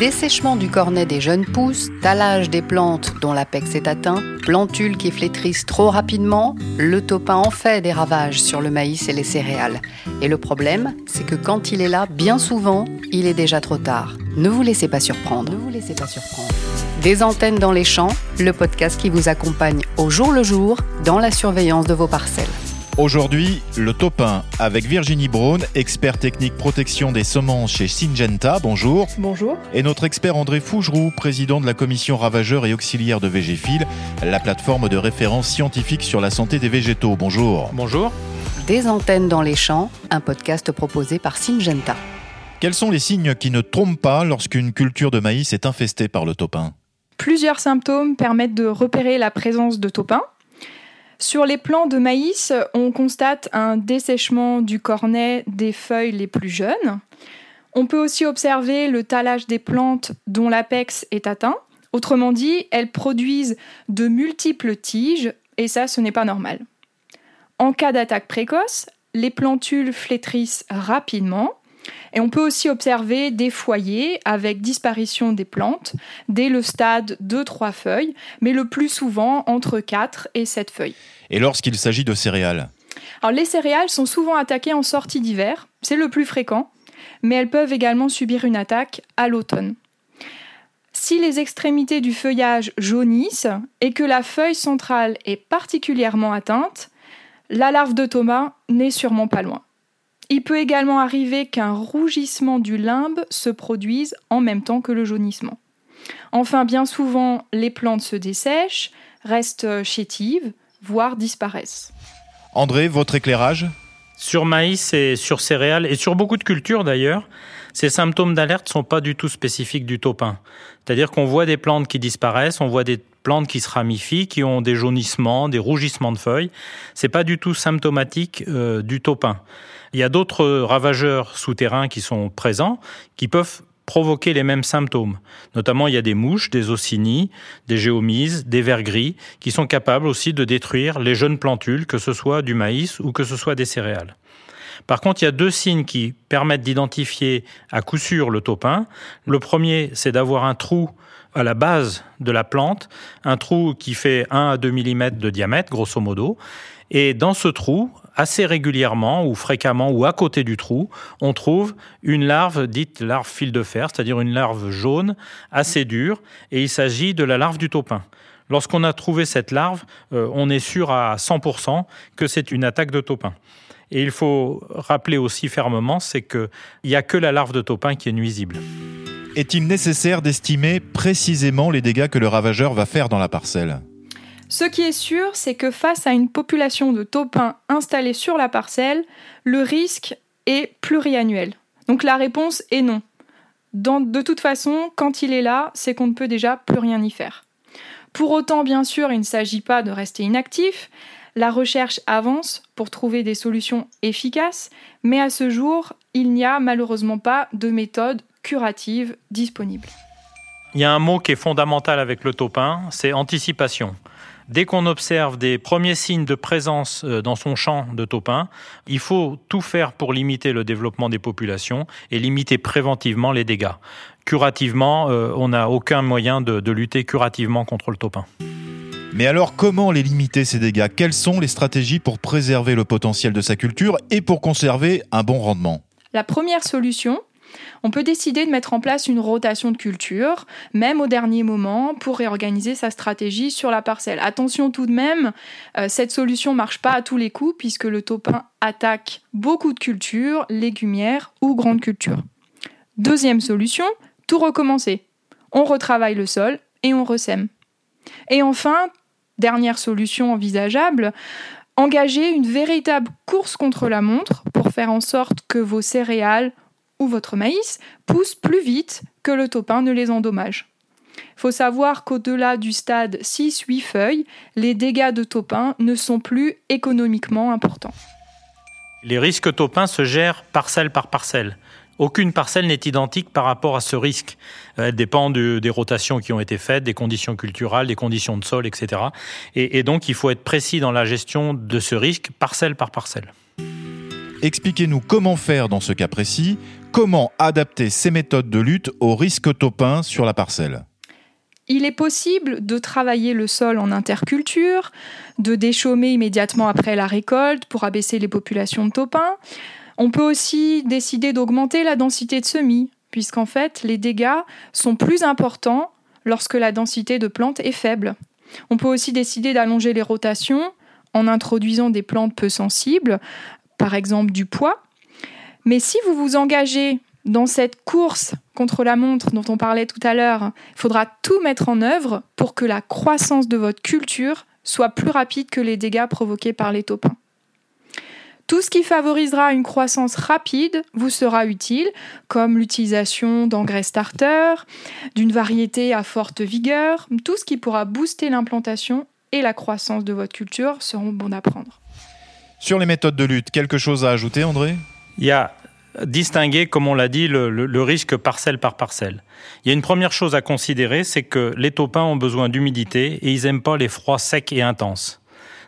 Dessèchement du cornet des jeunes pousses, talage des plantes dont l'apex est atteint, plantules qui flétrissent trop rapidement, le topin en fait des ravages sur le maïs et les céréales. Et le problème, c'est que quand il est là, bien souvent, il est déjà trop tard. Ne vous laissez pas surprendre. Ne vous laissez pas surprendre. Des antennes dans les champs, le podcast qui vous accompagne au jour le jour dans la surveillance de vos parcelles. Aujourd'hui, le topin avec Virginie Braun, expert technique protection des semences chez Syngenta. Bonjour. Bonjour. Et notre expert André Fougeroux, président de la commission ravageurs et auxiliaires de Végéfil, la plateforme de référence scientifique sur la santé des végétaux. Bonjour. Bonjour. Des antennes dans les champs, un podcast proposé par Syngenta. Quels sont les signes qui ne trompent pas lorsqu'une culture de maïs est infestée par le topin Plusieurs symptômes permettent de repérer la présence de topin. Sur les plants de maïs, on constate un dessèchement du cornet des feuilles les plus jeunes. On peut aussi observer le talage des plantes dont l'apex est atteint. Autrement dit, elles produisent de multiples tiges et ça, ce n'est pas normal. En cas d'attaque précoce, les plantules flétrissent rapidement et on peut aussi observer des foyers avec disparition des plantes dès le stade de 3 feuilles, mais le plus souvent entre 4 et 7 feuilles. Et lorsqu'il s'agit de céréales Alors les céréales sont souvent attaquées en sortie d'hiver, c'est le plus fréquent, mais elles peuvent également subir une attaque à l'automne. Si les extrémités du feuillage jaunissent et que la feuille centrale est particulièrement atteinte, la larve de Thomas n'est sûrement pas loin. Il peut également arriver qu'un rougissement du limbe se produise en même temps que le jaunissement. Enfin, bien souvent, les plantes se dessèchent, restent chétives, voire disparaissent. André, votre éclairage? Sur maïs et sur céréales, et sur beaucoup de cultures d'ailleurs, ces symptômes d'alerte ne sont pas du tout spécifiques du topin. C'est-à-dire qu'on voit des plantes qui disparaissent, on voit des plantes qui se ramifient, qui ont des jaunissements, des rougissements de feuilles. C'est pas du tout symptomatique euh, du topin. Il y a d'autres ravageurs souterrains qui sont présents, qui peuvent provoquer les mêmes symptômes. Notamment, il y a des mouches, des ossinies, des géomises, des vers gris, qui sont capables aussi de détruire les jeunes plantules, que ce soit du maïs ou que ce soit des céréales. Par contre, il y a deux signes qui permettent d'identifier à coup sûr le topin. Le premier, c'est d'avoir un trou à la base de la plante, un trou qui fait 1 à 2 mm de diamètre, grosso modo. Et dans ce trou, assez régulièrement ou fréquemment ou à côté du trou, on trouve une larve dite larve fil de fer, c'est-à-dire une larve jaune assez dure, et il s'agit de la larve du taupin. Lorsqu'on a trouvé cette larve, euh, on est sûr à 100% que c'est une attaque de taupin. Et il faut rappeler aussi fermement, c'est qu'il n'y a que la larve de taupin qui est nuisible. Est-il nécessaire d'estimer précisément les dégâts que le ravageur va faire dans la parcelle? Ce qui est sûr, c'est que face à une population de taupins installée sur la parcelle, le risque est pluriannuel. Donc la réponse est non. de toute façon, quand il est là, c'est qu'on ne peut déjà plus rien y faire. Pour autant, bien sûr, il ne s'agit pas de rester inactif. La recherche avance pour trouver des solutions efficaces, mais à ce jour, il n'y a malheureusement pas de méthode curative disponible. Il y a un mot qui est fondamental avec le taupin, c'est anticipation. Dès qu'on observe des premiers signes de présence euh, dans son champ de taupin, il faut tout faire pour limiter le développement des populations et limiter préventivement les dégâts. Curativement, euh, on n'a aucun moyen de, lutter curativement contre le taupin. Mais alors comment les limiter ces dégâts? Quelles sont les stratégies pour préserver le potentiel de sa culture et pour conserver un bon rendement? La première solution, on peut décider de mettre en place une rotation de culture, même au dernier moment, pour réorganiser sa stratégie sur la parcelle. Attention tout de même, euh, cette solution ne marche pas à tous les coups, puisque le taupin attaque beaucoup de cultures, légumières ou grandes cultures. Deuxième solution, tout recommencer. On retravaille le sol et on ressème. Et enfin, dernière solution envisageable, engager une véritable course contre la montre pour faire en sorte que vos céréales ou votre maïs poussent plus vite que le topin ne les endommage. Il faut savoir qu'au-delà du stade 6-8 feuilles, les dégâts de topin ne sont plus économiquement importants. Les risques topins se gèrent parcelle par parcelle. Aucune parcelle n'est identique par rapport à ce risque. Elle dépend des rotations qui ont été faites, des conditions culturelles, des conditions de sol, etc. et donc il faut être précis dans la gestion de ce risque parcelle par parcelle. Expliquez-nous comment faire dans ce cas précis, Comment adapter ces méthodes de lutte au risque topin sur la parcelle? Il est possible de travailler le sol en interculture, de déchaumer immédiatement après la récolte pour abaisser les populations de taupins. On peut aussi décider d'augmenter la densité de semis, puisqu'en fait les dégâts sont plus importants lorsque la densité de plantes est faible. On peut aussi décider d'allonger les rotations en introduisant des plantes peu sensibles, par exemple du pois. Mais si vous vous engagez dans cette course contre la montre dont on parlait tout à l'heure, il faudra tout mettre en œuvre pour que la croissance de votre culture soit plus rapide que les dégâts provoqués par les taupins. Tout ce qui favorisera une croissance rapide vous sera utile, comme l'utilisation d'engrais starter, d'une variété à forte vigueur, tout ce qui pourra booster l'implantation et la croissance de votre culture seront bons à prendre. Sur les méthodes de lutte, quelque chose à ajouter, André? Il y a distinguer, comme on l'a dit, le, risque parcelle par parcelle. Il y a une première chose à considérer, c'est que les taupins ont besoin d'humidité et ils n'aiment pas les froids secs et intenses.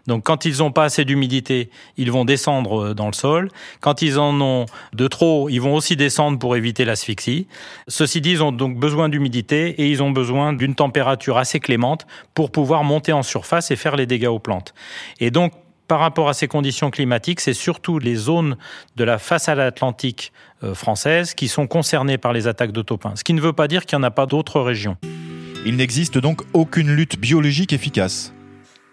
Donc quand ils n'ont pas assez d'humidité, ils vont descendre euh, dans le sol. Quand ils en ont de trop, ils vont aussi descendre pour éviter l'asphyxie. Ceci dit, ils ont donc besoin d'humidité et ils ont besoin d'une température assez clémente pour pouvoir monter en surface et faire les dégâts aux plantes. Et donc par rapport à ces conditions climatiques, c'est surtout les zones de la façade atlantique euh, française qui sont concernées par les attaques de taupins. Ce qui ne veut pas dire qu'il n'y en a pas d'autres régions. Il n'existe donc aucune lutte biologique efficace.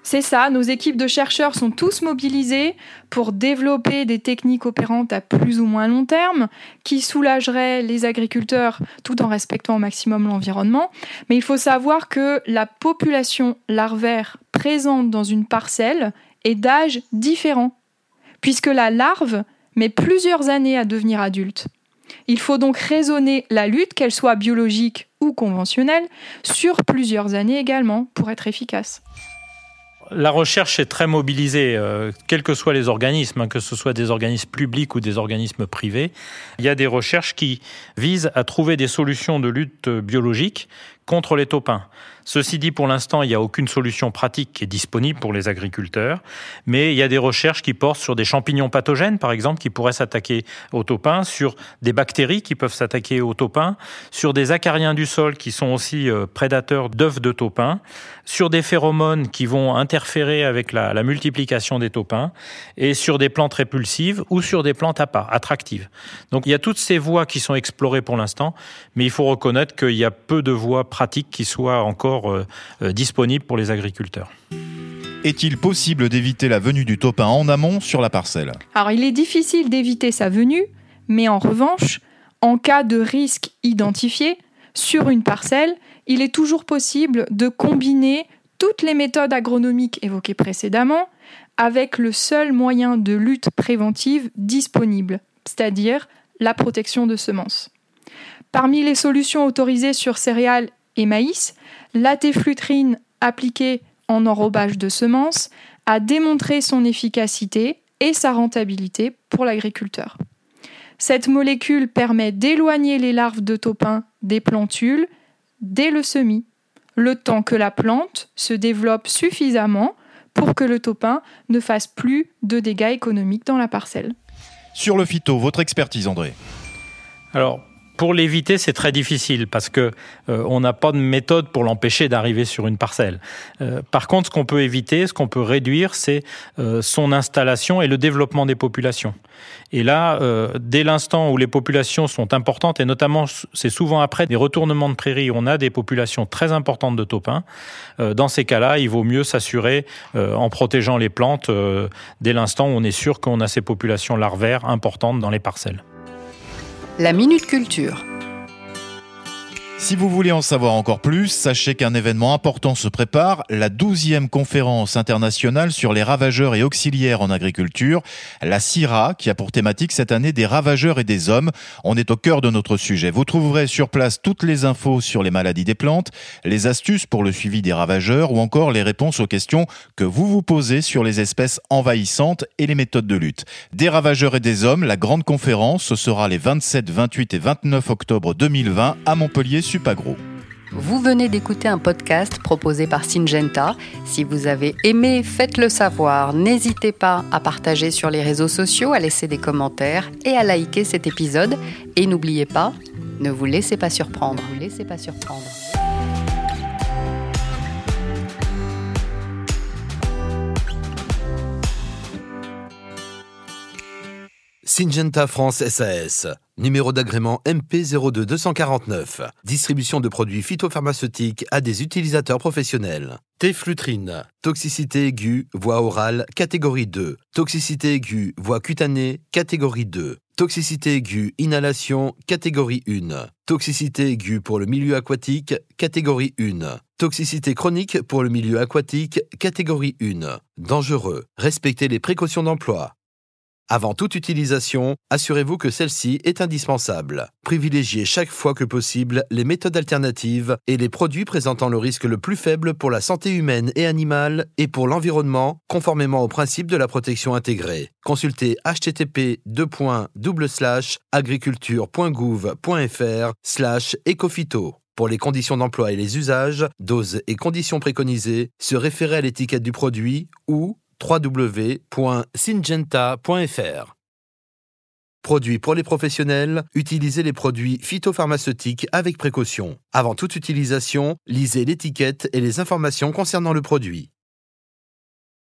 C'est ça, nos équipes de chercheurs sont tous mobilisées pour développer des techniques opérantes à plus ou moins long terme qui soulageraient les agriculteurs tout en respectant au maximum l'environnement. Mais il faut savoir que la population larvaire présente dans une parcelle et d'âge différents, puisque la larve met plusieurs années à devenir adulte. Il faut donc raisonner la lutte, qu'elle soit biologique ou conventionnelle, sur plusieurs années également pour être efficace. La recherche est très mobilisée, euh, quels que soient les organismes, hein, que ce soit des organismes publics ou des organismes privés. Il y a des recherches qui visent à trouver des solutions de lutte biologique contre les taupins. Ceci dit, pour l'instant, il n'y a aucune solution pratique qui est disponible pour les agriculteurs, mais il y a des recherches qui portent sur des champignons pathogènes, par exemple, qui pourraient s'attaquer aux taupins, sur des bactéries qui peuvent s'attaquer aux taupins, sur des acariens du sol qui sont aussi euh, prédateurs d'œufs de taupins, sur des phéromones qui vont interférer avec la, multiplication des taupins, et sur des plantes répulsives ou sur des plantes à part, attractives. Donc il y a toutes ces voies qui sont explorées pour l'instant, mais il faut reconnaître qu'il y a peu de voies pratiques qui soient encore euh, euh, disponibles pour les agriculteurs. Est-il possible d'éviter la venue du topin en amont sur la parcelle? Alors il est difficile d'éviter sa venue, mais en revanche, en cas de risque identifié sur une parcelle, il est toujours possible de combiner toutes les méthodes agronomiques évoquées précédemment avec le seul moyen de lutte préventive disponible, c'est-à-dire la protection de semences. Parmi les solutions autorisées sur céréales et maïs, la téflutrine appliquée en enrobage de semences a démontré son efficacité et sa rentabilité pour l'agriculteur. Cette molécule permet d'éloigner les larves de taupin des plantules dès le semis, le temps que la plante se développe suffisamment pour que le taupin ne fasse plus de dégâts économiques dans la parcelle. Sur le phyto, votre expertise, André? Alors, pour l'éviter, c'est très difficile parce que euh, on n'a pas de méthode pour l'empêcher d'arriver sur une parcelle. Euh, par contre, ce qu'on peut éviter, ce qu'on peut réduire, c'est euh, son installation et le développement des populations. Et là, dès l'instant où les populations sont importantes, et notamment c'est souvent après des retournements de prairies, on a des populations très importantes de taupins. dans ces cas-là, il vaut mieux s'assurer en protégeant les plantes dès l'instant où on est sûr qu'on a ces populations larvaires importantes dans les parcelles. La Minute Culture. Si vous voulez en savoir encore plus, sachez qu'un événement important se prépare, la 12e conférence internationale sur les ravageurs et auxiliaires en agriculture, la CIRA, qui a pour thématique cette année des ravageurs et des hommes. On est au cœur de notre sujet. Vous trouverez sur place toutes les infos sur les maladies des plantes, les astuces pour le suivi des ravageurs ou encore les réponses aux questions que vous vous posez sur les espèces envahissantes et les méthodes de lutte. Des ravageurs et des hommes, la grande conférence, ce sera les 27, 28 et 29 octobre 2020 à Montpellier Supagro. Vous venez d'écouter un podcast proposé par Syngenta. Si vous avez aimé, faites-le savoir. N'hésitez pas à partager sur les réseaux sociaux, à laisser des commentaires et à liker cet épisode. Et n'oubliez pas, ne vous laissez pas surprendre. Ne vous laissez pas surprendre. Syngenta France SAS, numéro d'agrément MP02249, distribution de produits phytopharmaceutiques à des utilisateurs professionnels. Téflutrine, toxicité aiguë, voie orale, catégorie 2, toxicité aiguë, voie cutanée, catégorie 2, toxicité aiguë, inhalation, catégorie 1, toxicité aiguë pour le milieu aquatique, catégorie 1, toxicité chronique pour le milieu aquatique, catégorie 1, dangereux, respectez les précautions d'emploi. Avant toute utilisation, assurez-vous que celle-ci est indispensable. Privilégiez chaque fois que possible les méthodes alternatives et les produits présentant le risque le plus faible pour la santé humaine et animale et pour l'environnement, conformément au principe de la protection intégrée. Consultez http agriculture.gouv.fr slash ecophyto. Pour les conditions d'emploi et les usages, doses et conditions préconisées, se référer à l'étiquette du produit ou www.syngenta.fr. Produits pour les professionnels, utilisez les produits phytopharmaceutiques avec précaution. Avant toute utilisation, lisez l'étiquette et les informations concernant le produit.